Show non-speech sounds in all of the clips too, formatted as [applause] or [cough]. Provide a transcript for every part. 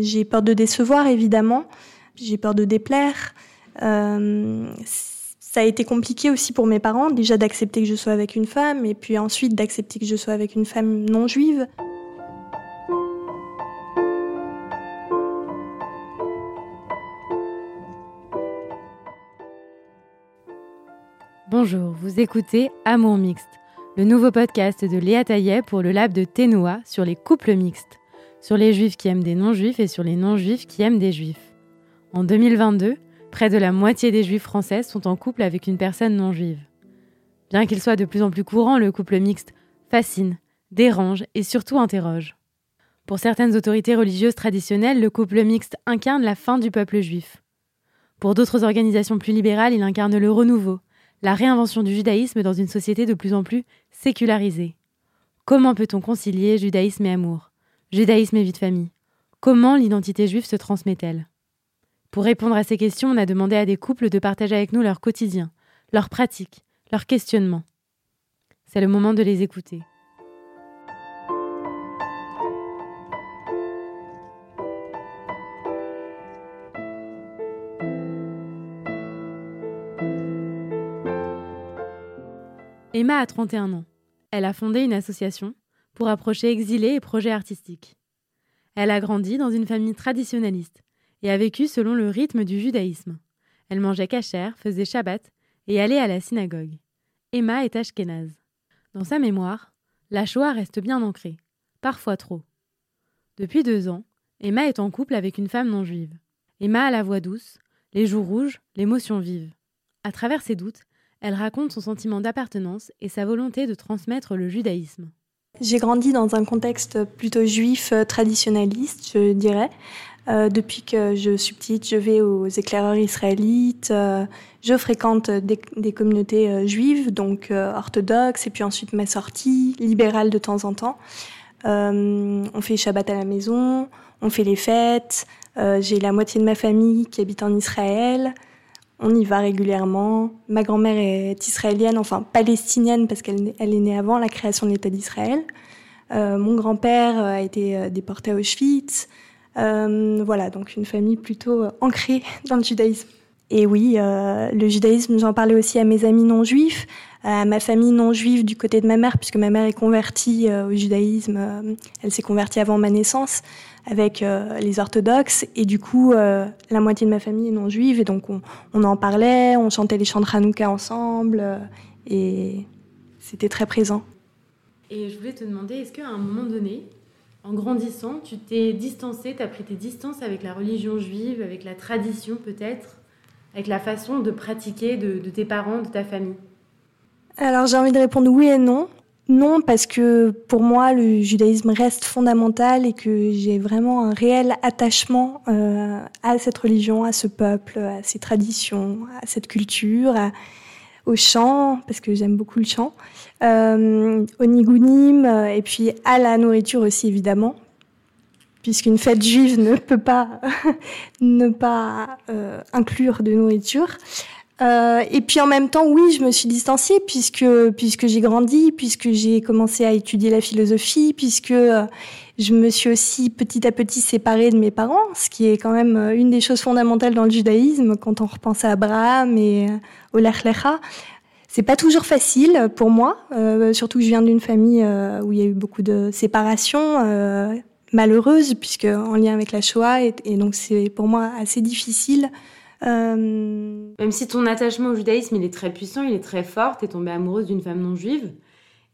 J'ai peur de décevoir, évidemment. J'ai peur de déplaire. Euh, ça a été compliqué aussi pour mes parents, déjà d'accepter que je sois avec une femme, et puis ensuite d'accepter que je sois avec une femme non juive. Bonjour, vous écoutez Amour Mixte, le nouveau podcast de Léa Taillet pour le lab de Ténoa sur les couples mixtes, sur les juifs qui aiment des non-juifs et sur les non-juifs qui aiment des juifs. En 2022, près de la moitié des juifs français sont en couple avec une personne non-juive. Bien qu'il soit de plus en plus courant, le couple mixte fascine, dérange et surtout interroge. Pour certaines autorités religieuses traditionnelles, le couple mixte incarne la fin du peuple juif. Pour d'autres organisations plus libérales, il incarne le renouveau, la réinvention du judaïsme dans une société de plus en plus sécularisée. Comment peut-on concilier judaïsme et amour? Judaïsme et vie de famille Comment l'identité juive se transmet-elle? Pour répondre à ces questions, on a demandé à des couples de partager avec nous leur quotidien, leurs pratiques, leurs questionnements. C'est le moment de les écouter. Emma a 31 ans. Elle a fondé une association pour approcher exilés et projets artistiques. Elle a grandi dans une famille traditionnaliste et a vécu selon le rythme du judaïsme. Elle mangeait cachère, faisait Shabbat et allait à la synagogue. Emma est ashkénaze. Dans sa mémoire, la Shoah reste bien ancrée, parfois trop. Depuis deux ans, Emma est en couple avec une femme non juive. Emma a la voix douce, les joues rouges, l'émotion vive. À travers ses doutes, elle raconte son sentiment d'appartenance et sa volonté de transmettre le judaïsme. J'ai grandi dans un contexte plutôt juif euh, traditionnaliste, je dirais. Euh, depuis que je suis petite, je vais aux éclaireurs israélites, euh, je fréquente des, communautés juives, donc orthodoxes, et puis ensuite ma sortie, libérale de temps en temps. on fait Shabbat à la maison, on fait les fêtes, j'ai la moitié de ma famille qui habite en Israël. On y va régulièrement. Ma grand-mère est israélienne, enfin palestinienne parce qu'elle elle est née avant la création de l'État d'Israël. Euh, mon grand-père a été euh, déporté à Auschwitz. Euh, voilà, donc une famille plutôt ancrée [laughs] dans le judaïsme. Et oui, le judaïsme, j'en parlais aussi à mes amis non juifs, à ma famille non juive du côté de ma mère, puisque ma mère est convertie au judaïsme. elle s'est convertie avant ma naissance avec euh, les orthodoxes et du coup euh, la moitié de ma famille est non juive et donc on, en parlait, on chantait les chants de Hanouka ensemble euh, et c'était très présent. Et je voulais te demander, est-ce qu'à un moment donné, en grandissant, tu t'es distancé, tu as pris tes distances avec la religion juive, avec la tradition peut-être, avec la façon de pratiquer de tes parents, de ta famille? Alors j'ai envie de répondre oui et non. Non, parce que pour moi, le judaïsme reste fondamental et que j'ai vraiment un réel attachement euh, à cette religion, à ce peuple, à ses traditions, à cette culture, au chant, parce que j'aime beaucoup le chant, euh, au nigunim, et puis à la nourriture aussi, évidemment, puisqu'une fête juive ne peut pas [laughs] ne pas euh, inclure de nourriture. Euh, et puis en même temps, oui, je me suis distanciée puisque puisque j'ai grandi, puisque j'ai commencé à étudier la philosophie, puisque euh, je me suis aussi petit à petit séparée de mes parents, ce qui est quand même euh, une des choses fondamentales dans le judaïsme quand on repense à Abraham et au Lech Lecha. C'est pas toujours facile pour moi, surtout que je viens d'une famille où il y a eu beaucoup de séparations malheureuses, puisque en lien avec la Shoah, et, donc c'est pour moi assez difficile euh, Même si ton attachement au judaïsme, il est très puissant, il est très fort, tu es tombée amoureuse d'une femme non juive,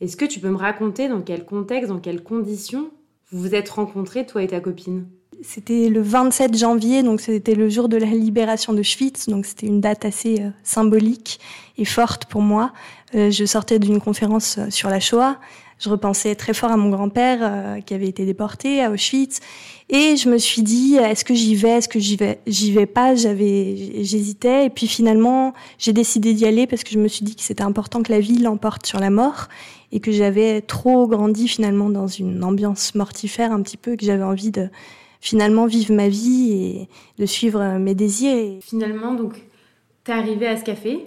est-ce que tu peux me raconter dans quel contexte, dans quelles conditions vous vous êtes rencontrés, toi et ta copine? C'était le 27 janvier, donc c'était le jour de la libération de Schwitz, donc c'était une date assez euh, symbolique et forte pour moi. Euh, je sortais d'une conférence sur la Shoah je repensais très fort à mon grand-père euh, qui avait été déporté à Auschwitz. Et je me suis dit est-ce que j'y vais est-ce que j'y vais j'y vais pas? J'avais j'hésitais. Et puis finalement j'ai décidé d'y aller parce que je me suis dit que c'était important que la vie l'emporte sur la mort et que j'avais trop grandi finalement dans une ambiance mortifère un petit peu que j'avais envie de finalement vivre ma vie et de suivre mes désirs. Finalement donc t'es arrivé à ce café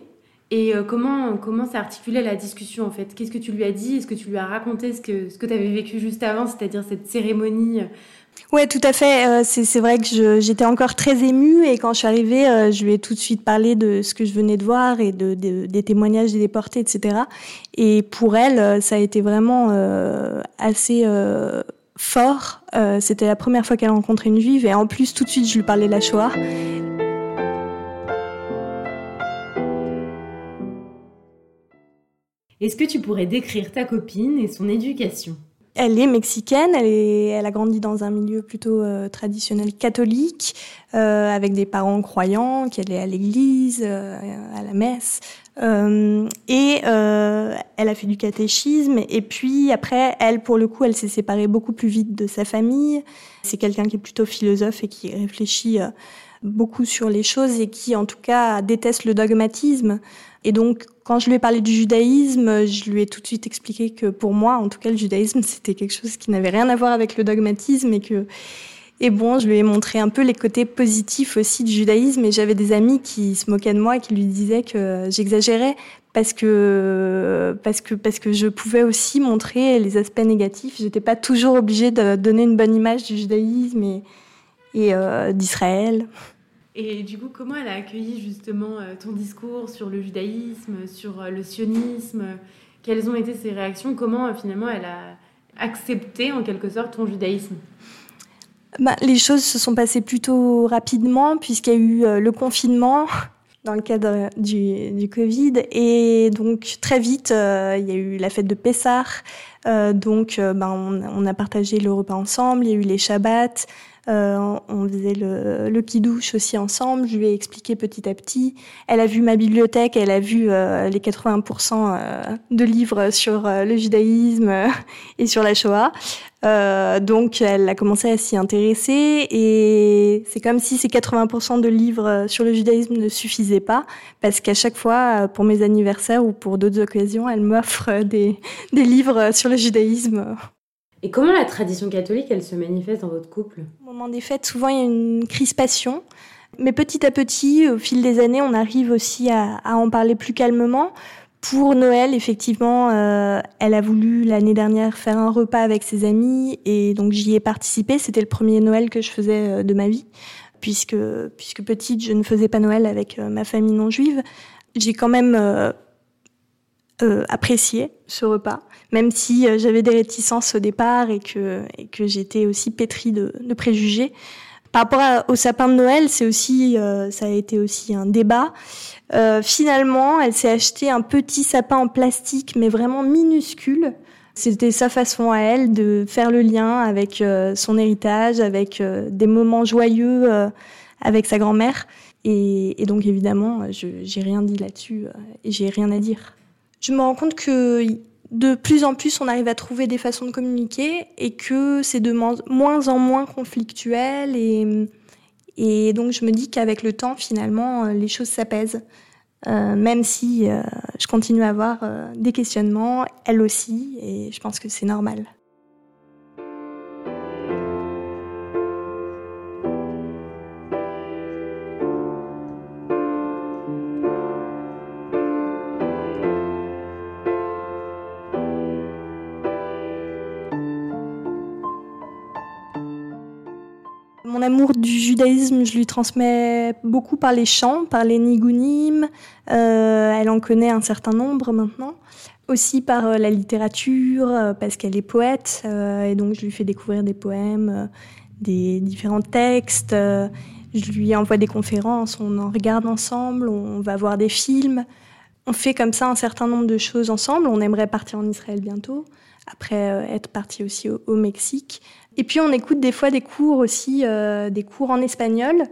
Et comment comment s'est articulée la discussion en fait? Qu'est-ce que tu lui as dit? Est-ce que tu lui as raconté ce que ce que tu avais vécu juste avant, c'est-à-dire cette cérémonie Ouais, tout à fait. Euh, c'est vrai que j'étais encore très émue et quand je suis arrivée, euh, je lui ai tout de suite parlé de ce que je venais de voir et de, des témoignages des déportés, etc. Et pour elle, euh, ça a été vraiment assez fort. C'était la première fois qu'elle rencontrait une juive et en plus, tout de suite, je lui parlais de la Shoah. Est-ce que tu pourrais décrire ta copine et son éducation? Elle est mexicaine, elle, est, elle a grandi dans un milieu plutôt euh, traditionnel catholique, euh, avec des parents croyants, qui allaient à l'église, euh, à la messe. Et elle a fait du catéchisme. Et puis après, elle, pour le coup, elle s'est séparée beaucoup plus vite de sa famille. C'est quelqu'un qui est plutôt philosophe et qui réfléchit beaucoup sur les choses et qui, en tout cas, déteste le dogmatisme. Et donc, quand je lui ai parlé du judaïsme, je lui ai tout de suite expliqué que pour moi, en tout cas, le judaïsme, [laughs] c'était quelque chose qui n'avait rien à voir avec le dogmatisme et que, et bon, je lui ai montré un peu les côtés positifs aussi du judaïsme et j'avais des amis qui se moquaient de moi et qui lui disaient que j'exagérais parce que, parce que, parce que je pouvais aussi montrer les aspects négatifs. J'étais pas toujours obligée de donner une bonne image du judaïsme et, et euh, d'Israël. Et du coup, comment elle a accueilli justement euh, ton discours sur le judaïsme, sur euh, le sionisme? Quelles ont été ses réactions? Comment euh, finalement elle a accepté en quelque sorte ton judaïsme? Bah, Les choses se sont passées plutôt rapidement puisqu'il y a eu le confinement [laughs] dans le cadre du, Covid. Et donc très vite, il y a eu la fête de Pessah. donc ben, on, a partagé le repas ensemble, il y a eu les Shabbats. Euh, on faisait le, le kidouche aussi ensemble. Je lui ai expliqué petit à petit. Elle a vu ma bibliothèque, elle a vu euh, les 80% euh, de livres sur le judaïsme et sur la Shoah. donc elle a commencé à s'y intéresser et c'est comme si ces 80% de livres sur le judaïsme ne suffisaient pas parce qu'à chaque fois, pour mes anniversaires ou pour d'autres occasions, elle m'offre des, des livres sur le judaïsme. Et comment la tradition catholique, elle se manifeste dans votre couple? Au moment des fêtes, souvent il y a une crispation. Mais petit à petit, au fil des années, on arrive aussi à, en parler plus calmement. Pour Noël, effectivement, euh, elle a voulu l'année dernière faire un repas avec ses amis et donc j'y ai participé. C'était le premier Noël que je faisais euh, de ma vie, puisque puisque petite, je ne faisais pas Noël avec euh, ma famille non juive. J'ai quand même apprécié ce repas, même si euh, j'avais des réticences au départ et que, j'étais aussi pétrie de, préjugés. Par rapport au sapin de Noël, c'est aussi, euh, ça a été aussi un débat. Euh, finalement, elle s'est acheté un petit sapin en plastique, mais vraiment minuscule. C'était sa façon à elle de faire le lien avec son héritage, avec des moments joyeux avec sa grand-mère. Et, et, donc évidemment, je j'ai rien dit là-dessus et j'ai rien à dire je me rends compte que de plus en plus, on arrive à trouver des façons de communiquer et que c'est de moins en moins conflictuel. Et, et donc, je me dis qu'avec le temps, finalement, les choses s'apaisent. Euh, même si euh, je continue à avoir euh, des questionnements, elle aussi, et je pense que c'est normal. Amour du judaïsme, je lui transmets beaucoup par les chants, par les nigunim. Euh, elle en connaît un certain nombre maintenant. Aussi par euh, la littérature, euh, parce qu'elle est poète. Et donc, je lui fais découvrir des poèmes, des différents textes. je lui envoie des conférences, on en regarde ensemble, on va voir des films. On fait comme ça un certain nombre de choses ensemble. On aimerait partir en Israël bientôt, après être parti aussi au, Mexique. Et puis on écoute des fois des cours aussi, euh, des cours en espagnol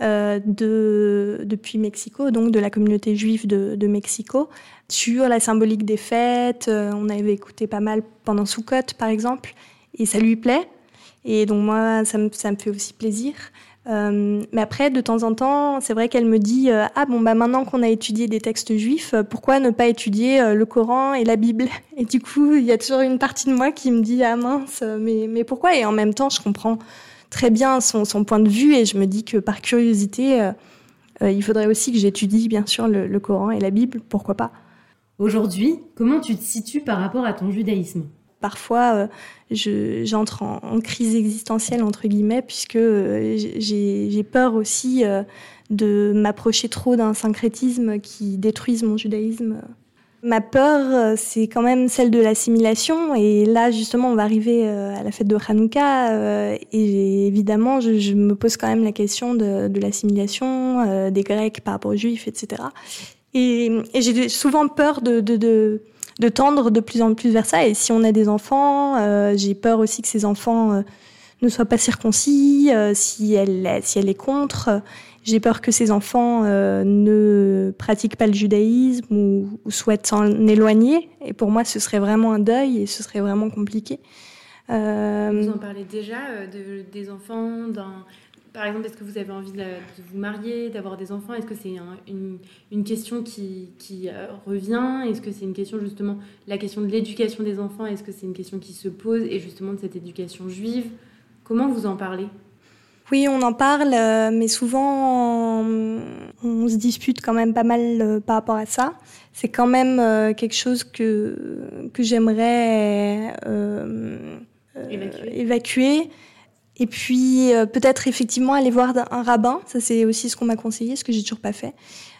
euh, de, depuis Mexico, donc de la communauté juive de, Mexico, sur la symbolique des fêtes. Euh, on avait écouté pas mal pendant Sukkot, par exemple, et ça lui plaît. Et donc moi, ça me fait aussi plaisir. Euh, mais après, de temps en temps, c'est vrai qu'elle me dit euh, ah bon bah maintenant qu'on a étudié des textes juifs, euh, pourquoi ne pas étudier le Coran et la Bible? [laughs] Et du coup, il y a toujours une partie de moi qui me dit ah mince, mais mais pourquoi? Et en même temps, je comprends très bien son, son point de vue et je me dis que par curiosité, il faudrait aussi que j'étudie bien sûr le Coran et la Bible, pourquoi pas. Aujourd'hui, comment tu te situes par rapport à ton judaïsme? Parfois, euh, j'entre en, crise existentielle, entre guillemets, puisque euh, j'ai peur aussi euh, de m'approcher trop d'un syncrétisme qui détruise mon judaïsme. Ma peur, c'est quand même celle de l'assimilation. Et là, justement, on va arriver à la fête de Hanouka. et évidemment, je, me pose quand même la question de, l'assimilation des Grecs par rapport aux Juifs, etc. Et, j'ai souvent peur de, de, tendre de plus en plus vers ça. Et si on a des enfants, euh, j'ai peur aussi que ces enfants euh, ne soient pas circoncis, euh, si, elle, si elle est contre. J'ai peur que ces enfants ne pratiquent pas le judaïsme ou, ou souhaitent s'en éloigner. Et pour moi, ce serait vraiment un deuil et ce serait vraiment compliqué. Vous en parlez déjà de, des enfants dans par exemple, est-ce que vous avez envie de, vous marier, d'avoir des enfants? Est-ce que c'est une, une, question qui, qui euh, revient? Est-ce que c'est une question justement, la question de l'éducation des enfants, est-ce que c'est une question qui se pose et justement de cette éducation juive? Comment vous en parlez? Oui, on en parle, euh, mais souvent on, se dispute quand même pas mal euh, par rapport à ça. C'est quand même quelque chose que, que j'aimerais évacuer et puis euh, peut-être effectivement aller voir un rabbin, ça c'est aussi ce qu'on m'a conseillé, ce que j'ai toujours pas fait,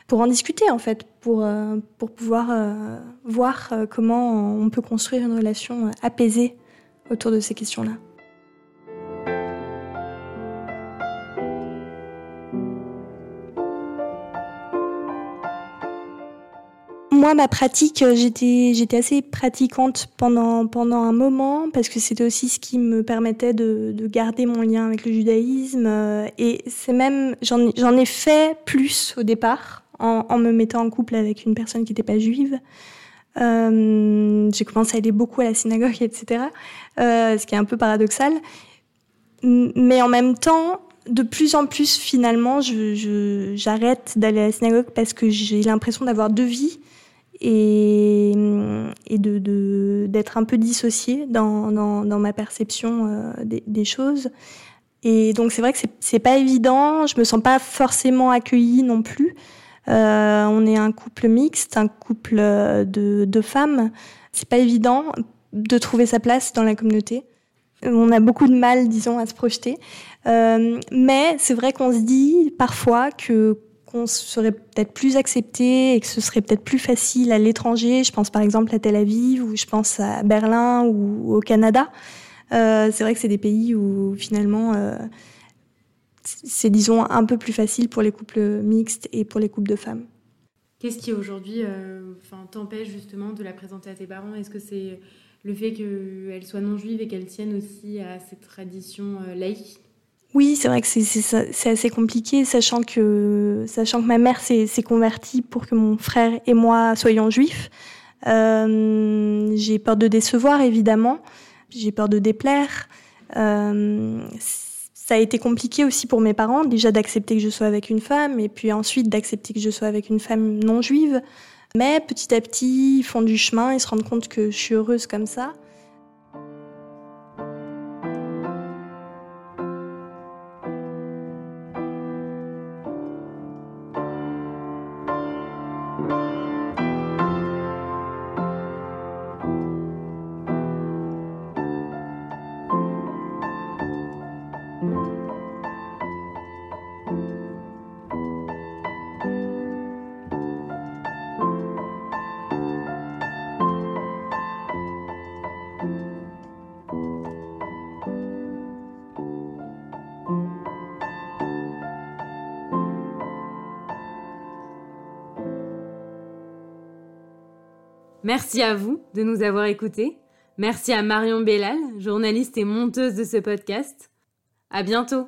pour en discuter en fait, pour, euh, pouvoir euh, voir comment on peut construire une relation apaisée autour de ces questions-là. Moi, ma pratique, euh, j'étais, assez pratiquante pendant, un moment parce que c'était aussi ce qui me permettait de, de garder mon lien avec le judaïsme. Euh, et c'est même, j'en, ai fait plus au départ en, me mettant en couple avec une personne qui n'était pas juive. Euh, j'ai commencé à aller beaucoup à la synagogue, etc. Ce qui est un peu paradoxal. Mais en même temps, de plus en plus, finalement, j'arrête d'aller à la synagogue parce que j'ai l'impression d'avoir deux vies et, d'être un peu dissociée dans, ma perception euh, des, choses. Et donc c'est vrai que c'est pas évident. Je me sens pas forcément accueillie non plus. Euh, on est un couple mixte, un couple de, de femmes. C'est pas évident de trouver sa place dans la communauté. On a beaucoup de mal, disons, à se projeter. Euh, mais c'est vrai qu'on se dit parfois que qu'on serait peut-être plus accepté et que ce serait peut-être plus facile à l'étranger. Je pense par exemple à Tel Aviv ou je pense à Berlin ou au Canada. Euh, c'est vrai que c'est des pays où finalement euh, c'est disons un peu plus facile pour les couples mixtes et pour les couples de femmes. Qu'est-ce qui aujourd'hui euh, t'empêche justement de la présenter à tes parents? Est-ce que c'est le fait qu'elle soit non juive et qu'elle tienne aussi à cette tradition laïque? Oui, c'est vrai que c'est assez compliqué, sachant que, sachant que ma mère s'est convertie pour que mon frère et moi soyons juifs. Euh, j'ai peur de décevoir, évidemment. J'ai peur de déplaire. Euh, ça a été compliqué aussi pour mes parents, déjà d'accepter que je sois avec une femme, et puis ensuite d'accepter que je sois avec une femme non juive. Mais petit à petit, ils font du chemin, ils se rendent compte que je suis heureuse comme ça. Merci à vous de nous avoir écoutés. Merci à Marion Bellal, journaliste et monteuse de ce podcast. À bientôt!